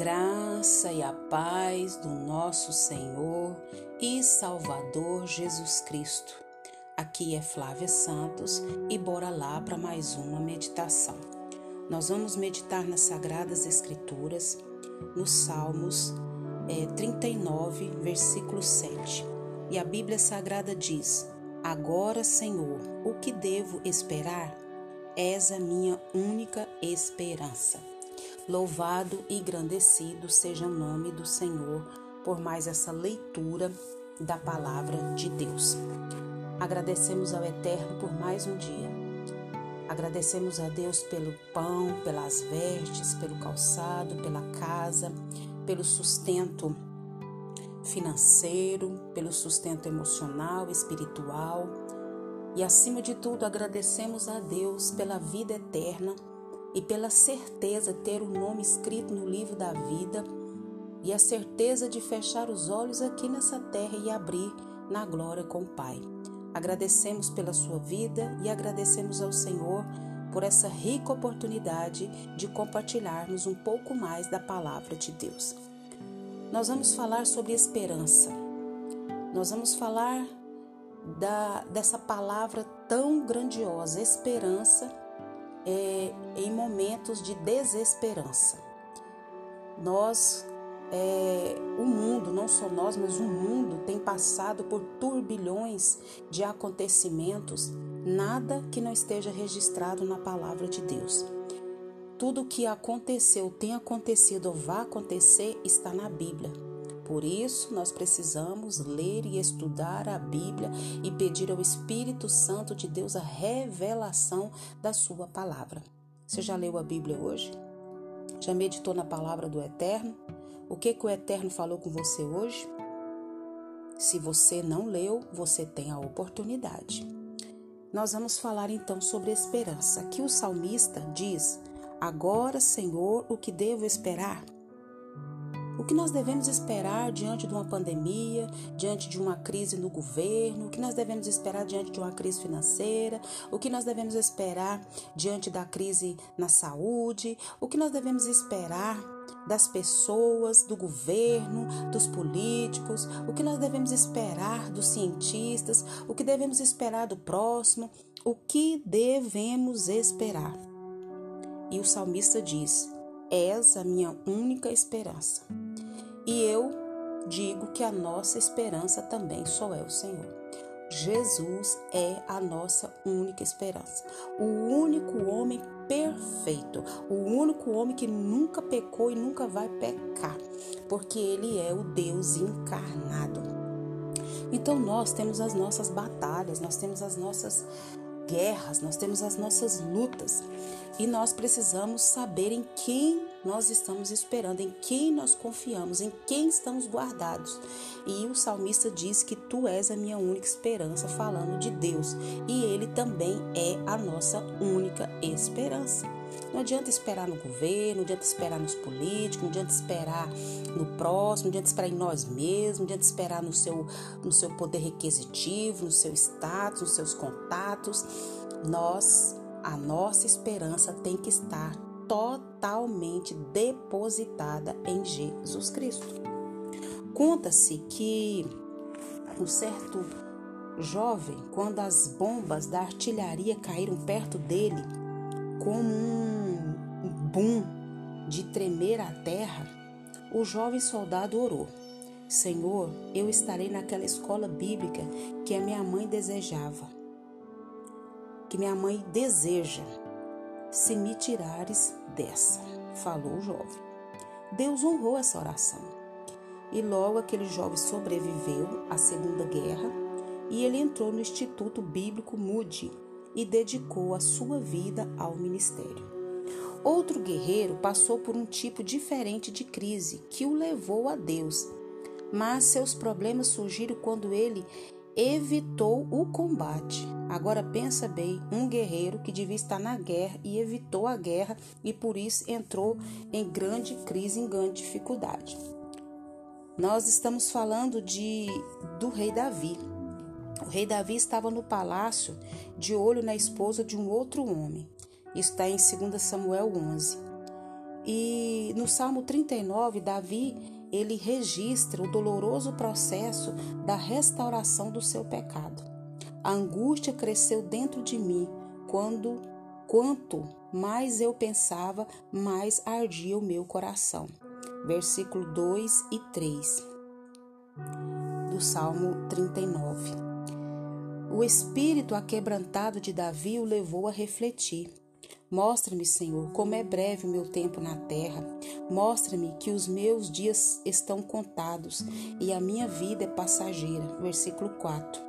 graça e a paz do nosso Senhor e Salvador Jesus Cristo. Aqui é Flávia Santos e bora lá para mais uma meditação. Nós vamos meditar nas Sagradas Escrituras, nos Salmos é, 39, versículo 7. E a Bíblia Sagrada diz: Agora, Senhor, o que devo esperar? És a minha única esperança. Louvado e engrandecido seja o nome do Senhor por mais essa leitura da palavra de Deus. Agradecemos ao Eterno por mais um dia. Agradecemos a Deus pelo pão, pelas vestes, pelo calçado, pela casa, pelo sustento financeiro, pelo sustento emocional, espiritual. E acima de tudo, agradecemos a Deus pela vida eterna e pela certeza ter o nome escrito no livro da vida e a certeza de fechar os olhos aqui nessa terra e abrir na glória com o Pai. Agradecemos pela sua vida e agradecemos ao Senhor por essa rica oportunidade de compartilharmos um pouco mais da palavra de Deus. Nós vamos falar sobre esperança. Nós vamos falar da, dessa palavra tão grandiosa, esperança, é, em momentos de desesperança. Nós, é, o mundo, não só nós, mas o mundo tem passado por turbilhões de acontecimentos, nada que não esteja registrado na palavra de Deus. Tudo o que aconteceu, tem acontecido ou vai acontecer está na Bíblia. Por isso, nós precisamos ler e estudar a Bíblia e pedir ao Espírito Santo de Deus a revelação da Sua palavra. Você já leu a Bíblia hoje? Já meditou na palavra do Eterno? O que, que o Eterno falou com você hoje? Se você não leu, você tem a oportunidade. Nós vamos falar então sobre esperança. Aqui o salmista diz: Agora, Senhor, o que devo esperar? O que nós devemos esperar diante de uma pandemia, diante de uma crise no governo, o que nós devemos esperar diante de uma crise financeira, o que nós devemos esperar diante da crise na saúde, o que nós devemos esperar das pessoas, do governo, dos políticos, o que nós devemos esperar dos cientistas, o que devemos esperar do próximo, o que devemos esperar. E o salmista diz: És a minha única esperança. E eu digo que a nossa esperança também só é o Senhor. Jesus é a nossa única esperança. O único homem perfeito, o único homem que nunca pecou e nunca vai pecar, porque ele é o Deus encarnado. Então nós temos as nossas batalhas, nós temos as nossas guerras, nós temos as nossas lutas e nós precisamos saber em quem nós estamos esperando, em quem nós confiamos, em quem estamos guardados. E o salmista diz que tu és a minha única esperança, falando de Deus, e ele também é a nossa única esperança. Não adianta esperar no governo, não adianta esperar nos políticos, não adianta esperar no próximo, não adianta esperar em nós mesmos, não adianta esperar no seu, no seu poder requisitivo, no seu status, nos seus contatos. Nós, a nossa esperança tem que estar totalmente depositada em Jesus Cristo. Conta-se que um certo jovem, quando as bombas da artilharia caíram perto dele, como um boom de tremer a terra, o jovem soldado orou: Senhor, eu estarei naquela escola bíblica que a minha mãe desejava, que minha mãe deseja se me tirares dessa, falou o jovem. Deus honrou essa oração. E logo aquele jovem sobreviveu à Segunda Guerra e ele entrou no Instituto Bíblico Moody e dedicou a sua vida ao ministério. Outro guerreiro passou por um tipo diferente de crise que o levou a Deus, mas seus problemas surgiram quando ele evitou o combate. Agora pensa bem, um guerreiro que devia estar na guerra e evitou a guerra e por isso entrou em grande crise, em grande dificuldade. Nós estamos falando de do rei Davi. O rei Davi estava no palácio de olho na esposa de um outro homem. Isso está em 2 Samuel 11. E no Salmo 39, Davi ele registra o doloroso processo da restauração do seu pecado. A angústia cresceu dentro de mim quando quanto mais eu pensava, mais ardia o meu coração. Versículo 2 e 3 do Salmo 39. O espírito aquebrantado de Davi o levou a refletir. Mostra-me, Senhor, como é breve o meu tempo na terra. Mostra-me que os meus dias estão contados e a minha vida é passageira. Versículo 4.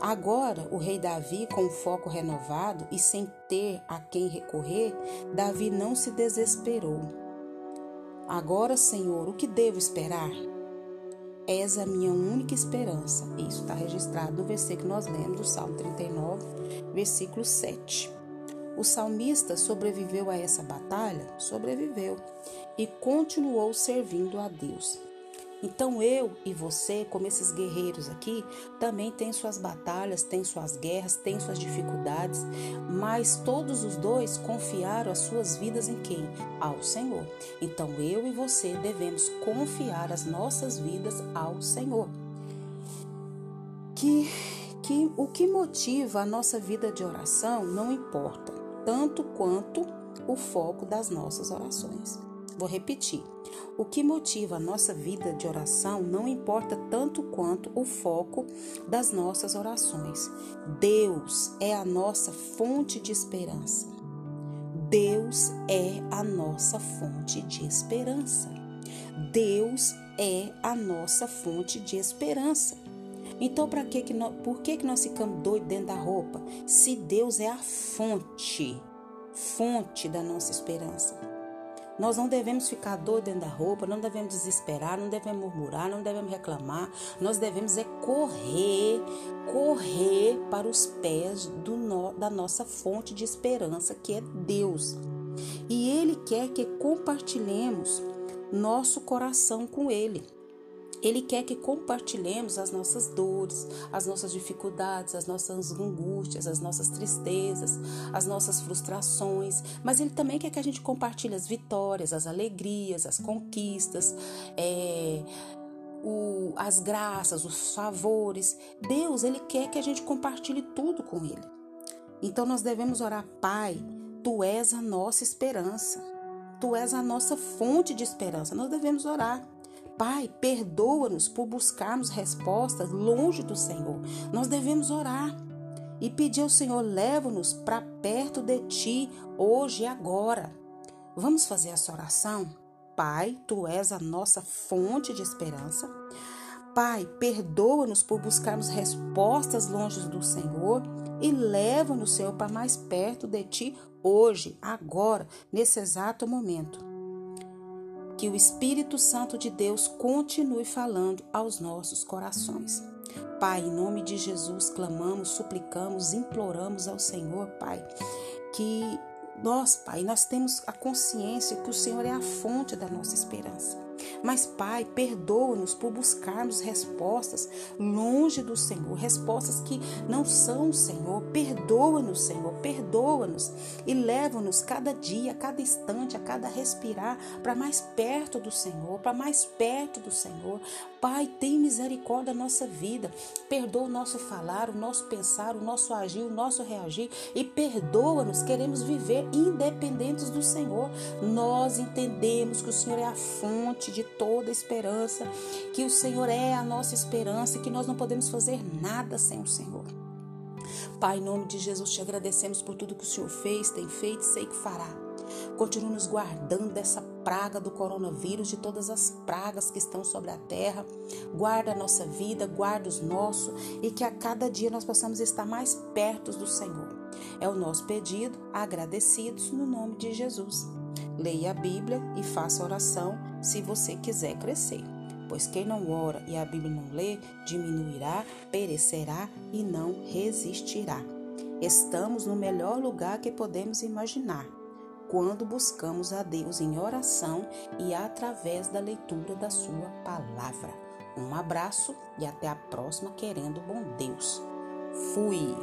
Agora, o rei Davi, com o foco renovado e sem ter a quem recorrer, Davi não se desesperou. Agora, Senhor, o que devo esperar? És a minha única esperança. Isso está registrado no versículo que nós lemos do Salmo 39, versículo 7. O salmista sobreviveu a essa batalha? Sobreviveu e continuou servindo a Deus. Então eu e você, como esses guerreiros aqui, também tem suas batalhas, tem suas guerras, tem suas dificuldades, mas todos os dois confiaram as suas vidas em quem? Ao Senhor. Então eu e você devemos confiar as nossas vidas ao Senhor. Que que o que motiva a nossa vida de oração não importa tanto quanto o foco das nossas orações. Vou repetir. O que motiva a nossa vida de oração não importa tanto quanto o foco das nossas orações. Deus é a nossa fonte de esperança. Deus é a nossa fonte de esperança. Deus é a nossa fonte de esperança. Então, para que que nós, por que que nós ficamos doidos dentro da roupa? Se Deus é a fonte, fonte da nossa esperança. Nós não devemos ficar doidos dentro da roupa, não devemos desesperar, não devemos murmurar, não devemos reclamar. Nós devemos é correr, correr para os pés no, da nossa fonte de esperança, que é Deus. E Ele quer que compartilhemos nosso coração com Ele. Ele quer que compartilhemos as nossas dores, as nossas dificuldades, as nossas angústias, as nossas tristezas, as nossas frustrações, mas Ele também quer que a gente compartilhe as vitórias, as alegrias, as conquistas, é, o, as graças, os favores. Deus, Ele quer que a gente compartilhe tudo com Ele. Então nós devemos orar, Pai, Tu és a nossa esperança. Tu és a nossa fonte de esperança. Nós devemos orar. Pai, perdoa-nos por buscarmos respostas longe do Senhor. Nós devemos orar e pedir ao Senhor: leva-nos para perto de Ti, hoje e agora. Vamos fazer essa oração? Pai, Tu és a nossa fonte de esperança. Pai, perdoa-nos por buscarmos respostas longe do Senhor e leva-nos, Senhor, para mais perto de Ti hoje, agora, nesse exato momento. Que o Espírito Santo de Deus continue falando aos nossos corações. Pai, em nome de Jesus, clamamos, suplicamos, imploramos ao Senhor, Pai, que nós, Pai, nós temos a consciência que o Senhor é a fonte da nossa esperança. Mas, Pai, perdoa-nos por buscarmos respostas longe do Senhor, respostas que não são o Senhor. Perdoa-nos, Senhor, perdoa-nos e leva-nos cada dia, a cada instante, a cada respirar para mais perto do Senhor, para mais perto do Senhor. Pai, tem misericórdia da nossa vida. Perdoa o nosso falar, o nosso pensar, o nosso agir, o nosso reagir e perdoa-nos. Queremos viver independentes do Senhor. Nós entendemos que o Senhor é a fonte fonte de toda esperança, que o Senhor é a nossa esperança e que nós não podemos fazer nada sem o Senhor. Pai, em nome de Jesus, te agradecemos por tudo que o Senhor fez, tem feito e sei que fará. Continue nos guardando dessa praga do coronavírus, de todas as pragas que estão sobre a terra. Guarda a nossa vida, guarda os nossos e que a cada dia nós possamos estar mais perto do Senhor. É o nosso pedido, agradecidos no nome de Jesus. Leia a Bíblia e faça oração se você quiser crescer. Pois quem não ora e a Bíblia não lê, diminuirá, perecerá e não resistirá. Estamos no melhor lugar que podemos imaginar quando buscamos a Deus em oração e através da leitura da Sua palavra. Um abraço e até a próxima, querendo bom Deus. Fui!